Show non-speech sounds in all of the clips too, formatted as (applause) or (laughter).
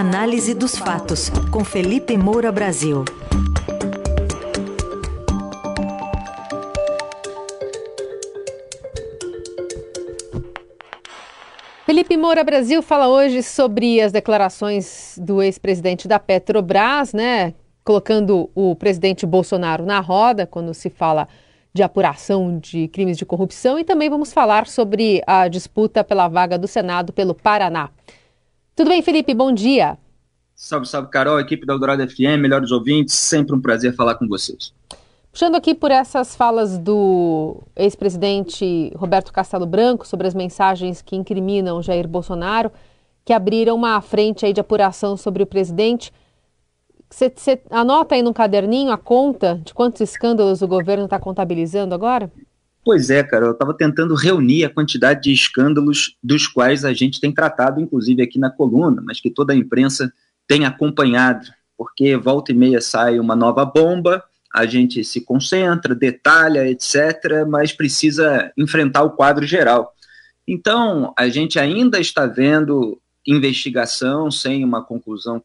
Análise dos fatos, com Felipe Moura Brasil. Felipe Moura Brasil fala hoje sobre as declarações do ex-presidente da Petrobras, né? Colocando o presidente Bolsonaro na roda quando se fala de apuração de crimes de corrupção e também vamos falar sobre a disputa pela vaga do Senado pelo Paraná. Tudo bem, Felipe? Bom dia. Salve, salve, Carol, equipe da Eldorado FM, melhores ouvintes, sempre um prazer falar com vocês. Puxando aqui por essas falas do ex-presidente Roberto Castelo Branco sobre as mensagens que incriminam Jair Bolsonaro, que abriram uma frente aí de apuração sobre o presidente. Você anota aí no caderninho a conta de quantos escândalos o governo está contabilizando agora? Pois é, cara, eu estava tentando reunir a quantidade de escândalos dos quais a gente tem tratado, inclusive aqui na coluna, mas que toda a imprensa tem acompanhado, porque volta e meia sai uma nova bomba, a gente se concentra, detalha, etc., mas precisa enfrentar o quadro geral. Então, a gente ainda está vendo investigação sem uma conclusão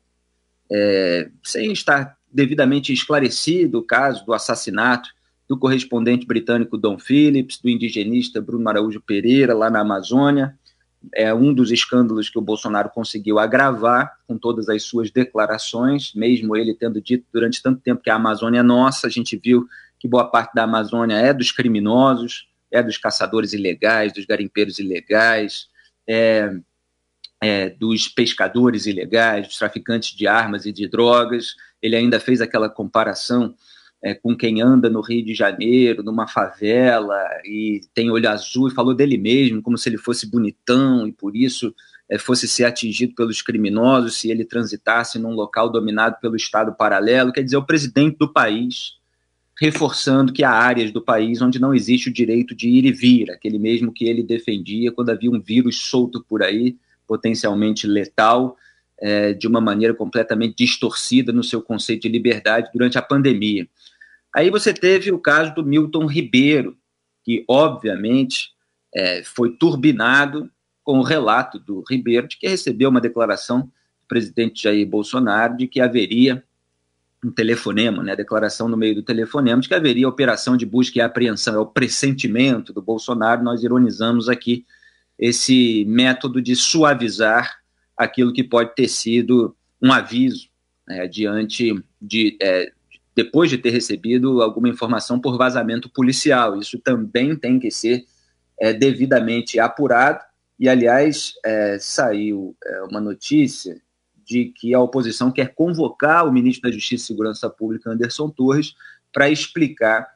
é, sem estar devidamente esclarecido o caso do assassinato do correspondente britânico Don Phillips, do indigenista Bruno Araújo Pereira, lá na Amazônia. É um dos escândalos que o Bolsonaro conseguiu agravar com todas as suas declarações, mesmo ele tendo dito durante tanto tempo que a Amazônia é nossa, a gente viu que boa parte da Amazônia é dos criminosos, é dos caçadores ilegais, dos garimpeiros ilegais, é, é, dos pescadores ilegais, dos traficantes de armas e de drogas. Ele ainda fez aquela comparação é, com quem anda no Rio de Janeiro, numa favela, e tem olho azul, e falou dele mesmo, como se ele fosse bonitão e por isso é, fosse ser atingido pelos criminosos se ele transitasse num local dominado pelo Estado paralelo. Quer dizer, o presidente do país reforçando que há áreas do país onde não existe o direito de ir e vir, aquele mesmo que ele defendia quando havia um vírus solto por aí potencialmente letal, é, de uma maneira completamente distorcida no seu conceito de liberdade durante a pandemia. Aí você teve o caso do Milton Ribeiro, que obviamente é, foi turbinado com o relato do Ribeiro de que recebeu uma declaração do presidente Jair Bolsonaro de que haveria um telefonema, né, a declaração no meio do telefonema de que haveria operação de busca e apreensão, é o pressentimento do Bolsonaro, nós ironizamos aqui esse método de suavizar aquilo que pode ter sido um aviso né, diante de é, depois de ter recebido alguma informação por vazamento policial. Isso também tem que ser é, devidamente apurado. E, aliás, é, saiu é, uma notícia de que a oposição quer convocar o ministro da Justiça e Segurança Pública, Anderson Torres, para explicar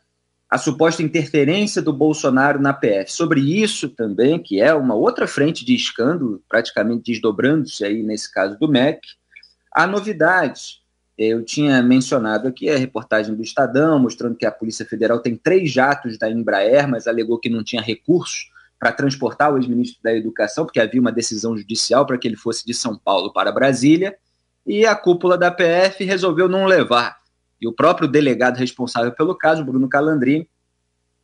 a suposta interferência do Bolsonaro na PF. Sobre isso também, que é uma outra frente de escândalo, praticamente desdobrando-se aí nesse caso do MEC, há novidades. Eu tinha mencionado aqui a reportagem do Estadão, mostrando que a Polícia Federal tem três jatos da Embraer, mas alegou que não tinha recursos para transportar o ex-ministro da Educação, porque havia uma decisão judicial para que ele fosse de São Paulo para Brasília, e a cúpula da PF resolveu não levar. E o próprio delegado responsável pelo caso, Bruno Calandrini,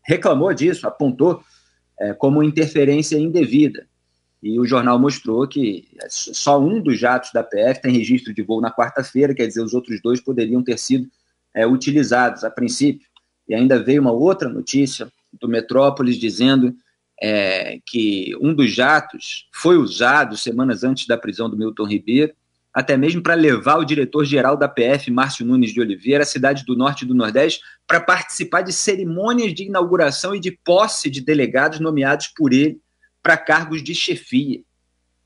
reclamou disso, apontou é, como interferência indevida. E o jornal mostrou que só um dos jatos da PF tem registro de voo na quarta-feira, quer dizer, os outros dois poderiam ter sido é, utilizados a princípio. E ainda veio uma outra notícia do Metrópolis dizendo é, que um dos jatos foi usado semanas antes da prisão do Milton Ribeiro até mesmo para levar o diretor-geral da PF, Márcio Nunes de Oliveira, à cidade do Norte e do Nordeste, para participar de cerimônias de inauguração e de posse de delegados nomeados por ele para cargos de chefia.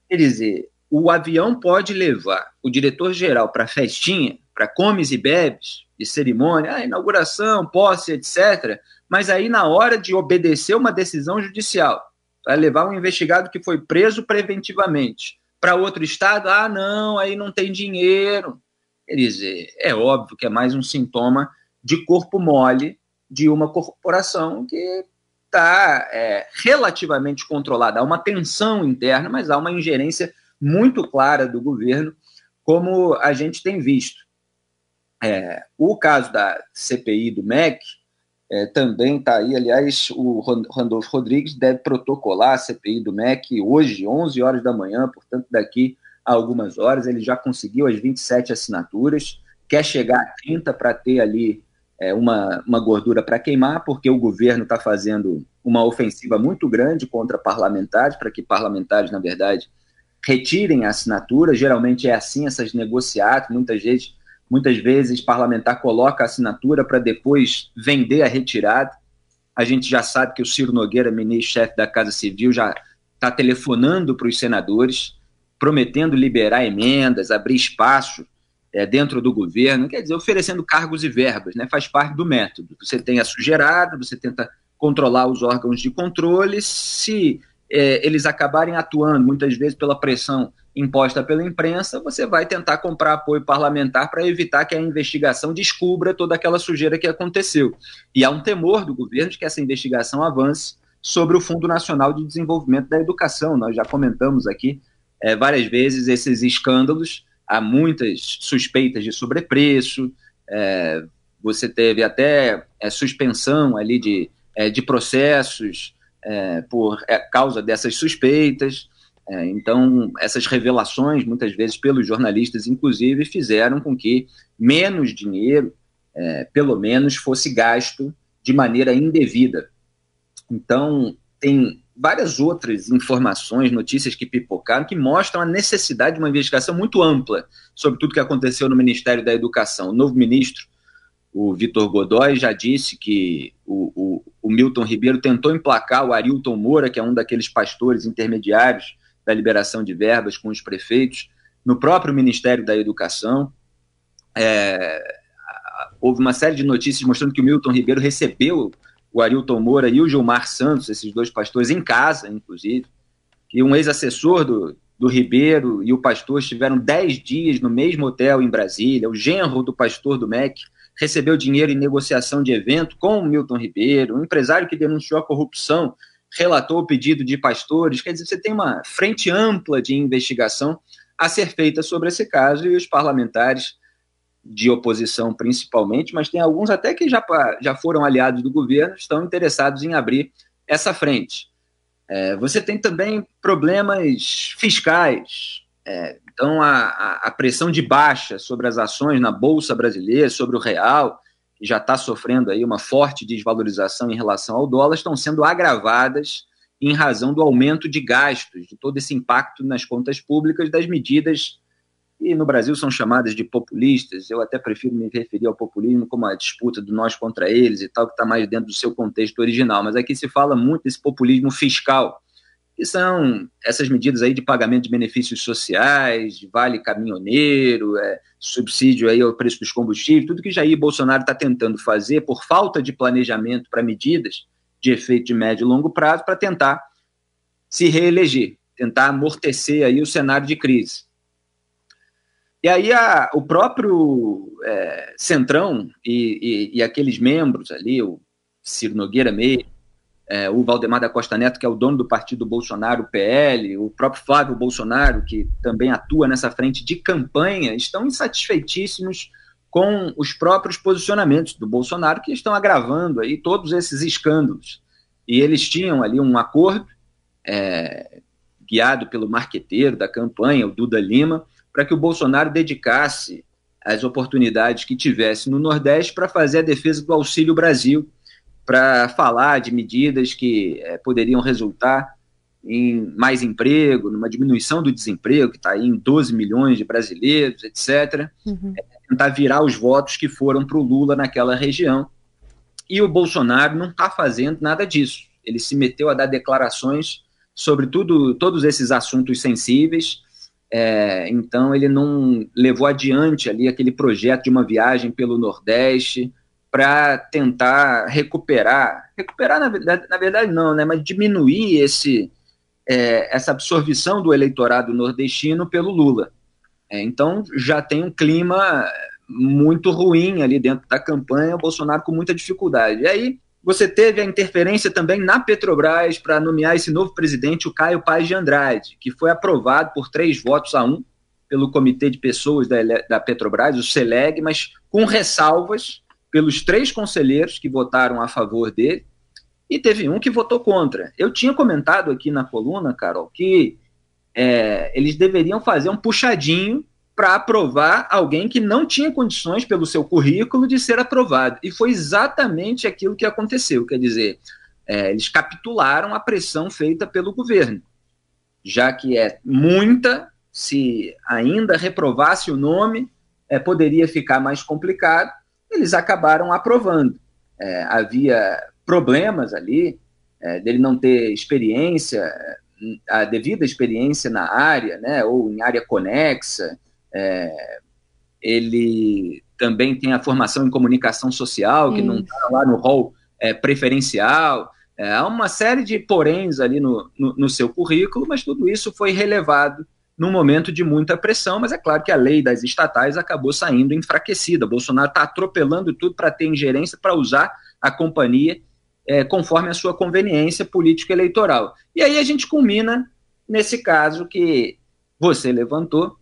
Quer dizer, o avião pode levar o diretor-geral para festinha, para comes e bebes, de cerimônia, ah, inauguração, posse, etc., mas aí na hora de obedecer uma decisão judicial, vai levar um investigado que foi preso preventivamente, para outro estado, ah, não, aí não tem dinheiro. Quer dizer, é óbvio que é mais um sintoma de corpo mole de uma corporação que está é, relativamente controlada. Há uma tensão interna, mas há uma ingerência muito clara do governo, como a gente tem visto. É, o caso da CPI do MEC é, também está aí, aliás, o Randolfo Rodrigues deve protocolar a CPI do MEC hoje, 11 horas da manhã, portanto, daqui há algumas horas, ele já conseguiu as 27 assinaturas, quer chegar a 30 para ter ali é, uma, uma gordura para queimar, porque o governo está fazendo uma ofensiva muito grande contra parlamentares, para que parlamentares, na verdade, retirem a assinatura. Geralmente é assim essas negociatas, muitas vezes, muitas vezes parlamentar coloca a assinatura para depois vender a retirada. A gente já sabe que o Ciro Nogueira, ministro-chefe da Casa Civil, já está telefonando para os senadores, prometendo liberar emendas, abrir espaço é, dentro do governo, quer dizer, oferecendo cargos e verbas, né? faz parte do método. Você tem a sujeirada, você tenta controlar os órgãos de controle, se é, eles acabarem atuando, muitas vezes pela pressão imposta pela imprensa, você vai tentar comprar apoio parlamentar para evitar que a investigação descubra toda aquela sujeira que aconteceu. E há um temor do governo de que essa investigação avance sobre o Fundo Nacional de Desenvolvimento da Educação. Nós já comentamos aqui é, várias vezes esses escândalos há muitas suspeitas de sobrepreço, é, você teve até é, suspensão ali de, é, de processos é, por é, causa dessas suspeitas. É, então, essas revelações, muitas vezes pelos jornalistas, inclusive, fizeram com que menos dinheiro, pelo menos, fosse gasto de maneira indevida. Então, tem várias outras informações, notícias que pipocaram, que mostram a necessidade de uma investigação muito ampla sobre tudo que aconteceu no Ministério da Educação. O novo ministro, o Vitor Godoy, já disse que o, o, o, Milton Ribeiro tentou emplacar o Arilton Moura, que é um daqueles pastores intermediários da liberação de verbas com os prefeitos, no próprio Ministério da Educação. É, houve uma série de notícias mostrando que o Milton Ribeiro recebeu o Arilton Moura e o Gilmar Santos, esses dois pastores, em casa, inclusive, que um ex-assessor do, do Ribeiro e o pastor estiveram dez dias no mesmo hotel em Brasília, o genro do pastor do MEC recebeu dinheiro em negociação de evento com o Milton Ribeiro, um empresário que denunciou a corrupção relatou o pedido de pastores, quer dizer, você tem uma frente ampla de investigação a ser feita sobre esse caso e os parlamentares de oposição principalmente, mas tem alguns até que já, já foram aliados do governo, estão interessados em abrir essa frente. É, você tem também problemas fiscais. É, então, a, a, pressão de baixa sobre as ações na Bolsa Brasileira, sobre o real, que já está sofrendo aí uma forte desvalorização em relação ao dólar, estão sendo agravadas em razão do aumento de gastos, de todo esse impacto nas contas públicas das medidas e no Brasil são chamadas de populistas. Eu até prefiro me referir ao populismo como a disputa do nós contra eles e tal, que está mais dentro do seu contexto original. Mas aqui se fala muito desse populismo fiscal, que são essas medidas aí de pagamento de benefícios sociais, de vale caminhoneiro, é, subsídio aí ao preço dos combustíveis, tudo que Jair Bolsonaro está tentando fazer por falta de planejamento para medidas de efeito de médio e longo prazo para tentar se reeleger, tentar amortecer aí o cenário de crise. E aí a, o próprio é, Centrão e, e, e, aqueles membros ali, o Ciro Nogueira mesmo, é, o Valdemar da Costa Neto, que é o dono do partido Bolsonaro, o PL, o próprio Flávio Bolsonaro, que também atua nessa frente de campanha, estão insatisfeitíssimos com os próprios posicionamentos do Bolsonaro, que estão agravando aí todos esses escândalos. E eles tinham ali um acordo, é, guiado pelo marqueteiro da campanha, o Duda Lima, para que o Bolsonaro dedicasse as oportunidades que tivesse no Nordeste para fazer a defesa do Auxílio Brasil, para falar de medidas que é, poderiam resultar em mais emprego, numa diminuição do desemprego, que está aí em 12 milhões de brasileiros, etc. Uhum. É, tentar virar os votos que foram para o Lula naquela região. E o Bolsonaro não está fazendo nada disso. Ele se meteu a dar declarações sobre tudo, todos esses assuntos sensíveis, é, então ele não levou adiante ali aquele projeto de uma viagem pelo Nordeste para tentar recuperar, recuperar na verdade, na verdade não, né, mas diminuir esse é, essa absorção do eleitorado nordestino pelo Lula. É, então já tem um clima muito ruim ali dentro da campanha, o Bolsonaro com muita dificuldade. E aí você teve a interferência também na Petrobras para nomear esse novo presidente, o Caio Paz de Andrade, que foi aprovado por três votos a um pelo Comitê de Pessoas da, da Petrobras, o SELEG, mas com ressalvas pelos três conselheiros que votaram a favor dele, e teve um que votou contra. Eu tinha comentado aqui na coluna, Carol, que é, eles deveriam fazer um puxadinho para aprovar alguém que não tinha condições, pelo seu currículo, de ser aprovado. E foi exatamente aquilo que aconteceu. Quer dizer, é, eles capitularam a pressão feita pelo governo, já que é muita, se ainda reprovasse o nome, é, poderia ficar mais complicado. Eles acabaram aprovando. É, havia problemas ali, é, dele não ter experiência, a devida experiência na área, né, ou em área conexa. É, ele também tem a formação em comunicação social, que não está lá no rol é, preferencial. É, há uma série de poréns ali no, no, no, seu currículo, mas tudo isso foi relevado num momento de muita pressão. Mas é claro que a lei das estatais acabou saindo enfraquecida. Bolsonaro está atropelando tudo para ter ingerência, para usar a companhia é, conforme a sua conveniência político-eleitoral. E aí a gente culmina nesse caso que você levantou,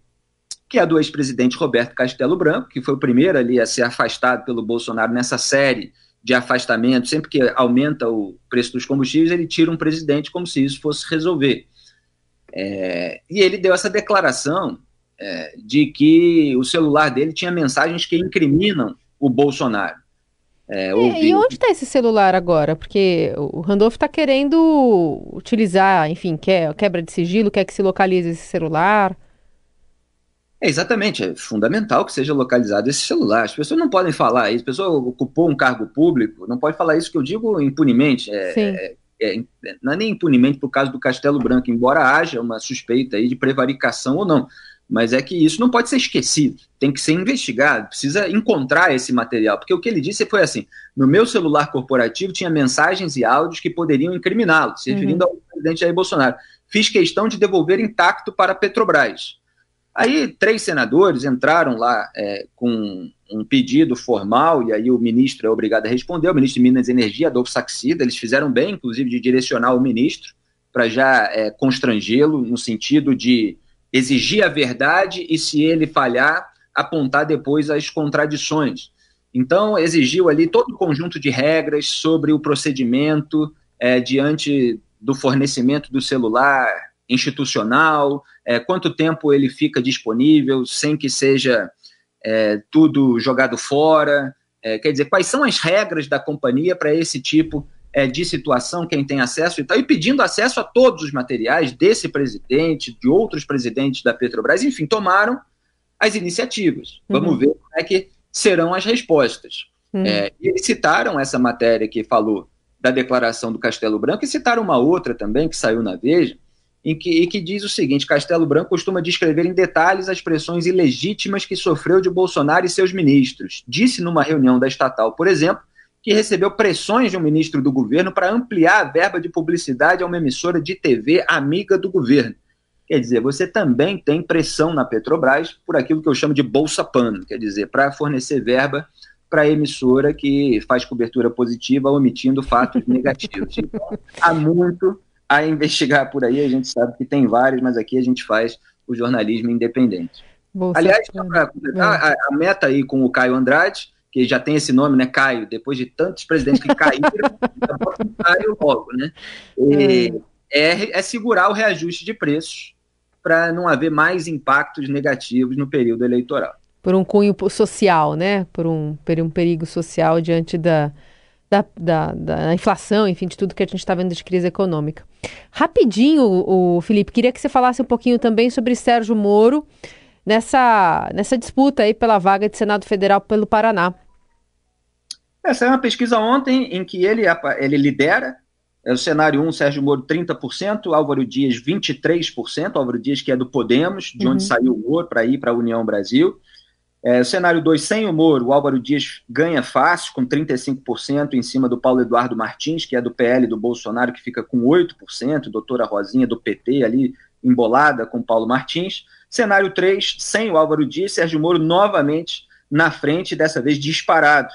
que é do ex-presidente Roberto Castelo Branco, que foi o primeiro ali a ser afastado pelo Bolsonaro nessa série de afastamento. Sempre que aumenta o preço dos combustíveis, ele tira um presidente como se isso fosse resolver. É, e ele deu essa declaração é, de que o celular dele tinha mensagens que incriminam o Bolsonaro. É, e, e, onde está esse celular agora? Porque o Randolph está querendo utilizar, enfim, quer quebra de sigilo, quer que se localize esse celular. É, exatamente, é fundamental que seja localizado esse celular. As pessoas não podem falar isso, a pessoa ocupou um cargo público, não pode falar isso que eu digo impunemente. É, é, é, não é nem impunemente por causa do Castelo Branco, embora haja uma suspeita aí de prevaricação ou não mas é que isso não pode ser esquecido, tem que ser investigado, precisa encontrar esse material, porque o que ele disse foi assim: no meu celular corporativo tinha mensagens e áudios que poderiam incriminá-lo, se referindo uhum. ao presidente Jair Bolsonaro. Fiz questão de devolver intacto para a Petrobras. Aí três senadores entraram lá é, com um pedido formal, e aí o ministro é obrigado a responder, o ministro de Minas e Energia, Adolfo Saxida, eles fizeram bem, inclusive, de direcionar o ministro para já é, constrangê-lo no sentido de exigir a verdade e, se ele falhar, apontar depois as contradições. Então, exigiu ali todo um conjunto de regras sobre o procedimento é, diante do fornecimento do celular institucional, é, quanto tempo ele fica disponível sem que seja é, tudo jogado fora. É, quer dizer, quais são as regras da companhia para esse tipo é, de situação, quem tem acesso e tal, e pedindo acesso a todos os materiais desse presidente, de outros presidentes da Petrobras, enfim, tomaram as iniciativas. Vamos uhum. ver como é que serão as respostas. Uhum. É, e eles citaram essa matéria que falou da declaração do Castelo Branco e citaram uma outra também que saiu na Veja, em que, e que diz o seguinte: Castelo Branco costuma descrever em detalhes as pressões ilegítimas que sofreu de Bolsonaro e seus ministros. Disse numa reunião da estatal, por exemplo, que recebeu pressões de um ministro do governo para ampliar a verba de publicidade a uma emissora de TV amiga do governo. Quer dizer, você também tem pressão na Petrobras por aquilo que eu chamo de bolsa pano, quer dizer, para fornecer verba para a emissora que faz cobertura positiva omitindo fatos negativos. Então, há muito a investigar por aí, a gente sabe que tem vários, mas aqui a gente faz o jornalismo independente. Bolsa Aliás, para completar, a, a meta aí com o Caio Andrade que já tem esse nome, né, Caio, depois de tantos presidentes que caíram, (laughs) Caio logo, né? E é, é segurar o reajuste de preços para não haver mais impactos negativos no período eleitoral. Por um cunho social, né? Por um, por um perigo social diante da, da, da, da, inflação, enfim, de tudo que a gente está vendo de crise econômica. Rapidinho, o, o Felipe, queria que você falasse um pouquinho também sobre Sérgio Moro nessa, nessa disputa aí pela vaga de Senado Federal pelo Paraná. Essa é uma pesquisa ontem em que ele, ele lidera. É o cenário 1, Sérgio Moro, 30%, Álvaro Dias, 23%. Álvaro Dias, que é do Podemos, de uhum. onde saiu o Moro para ir para a União Brasil. É, cenário 2, sem o Moro, o Álvaro Dias ganha fácil, com 35%, em cima do Paulo Eduardo Martins, que é do PL do Bolsonaro, que fica com 8%, doutora Rosinha do PT, ali embolada com Paulo Martins. Cenário 3, sem o Álvaro Dias, Sérgio Moro novamente na frente, dessa vez disparado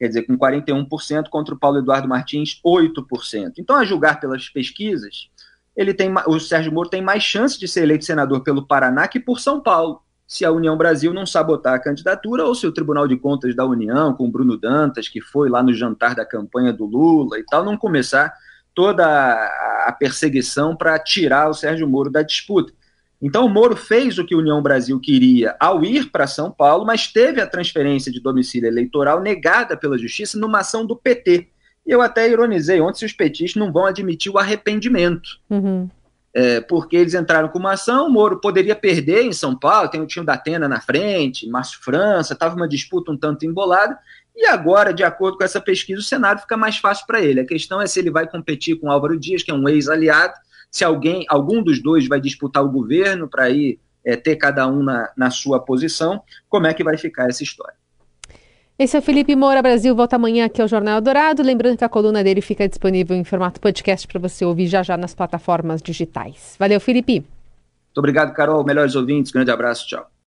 quer dizer, com 41% contra o Paulo Eduardo Martins, 8%. Então, a julgar pelas pesquisas, ele tem, o Sérgio Moro tem mais chance de ser eleito senador pelo Paraná que por São Paulo, se a União Brasil não sabotar a candidatura ou se o Tribunal de Contas da União, com Bruno Dantas, que foi lá no jantar da campanha do Lula e tal, não começar toda a perseguição para tirar o Sérgio Moro da disputa. Então, o Moro fez o que a União Brasil queria ao ir para São Paulo, mas teve a transferência de domicílio eleitoral negada pela Justiça numa ação do PT. E eu até ironizei ontem se os petistas não vão admitir o arrependimento. Uhum. É, porque eles entraram com uma ação, o Moro poderia perder em São Paulo, tem o time da Atena na frente, Márcio França, estava uma disputa um tanto embolada, e agora, de acordo com essa pesquisa, o cenário fica mais fácil para ele. A questão é se ele vai competir com Álvaro Dias, que é um ex-aliado, se alguém, algum dos dois vai disputar o governo para ir é, ter cada um na, na sua posição, como é que vai ficar essa história. Esse é o Felipe Moura Brasil, volta amanhã aqui ao Jornal Dourado. Lembrando que a coluna dele fica disponível em formato podcast para você ouvir já já nas plataformas digitais. Valeu, Felipe. Muito obrigado, Carol. Melhores ouvintes. Grande abraço. Tchau.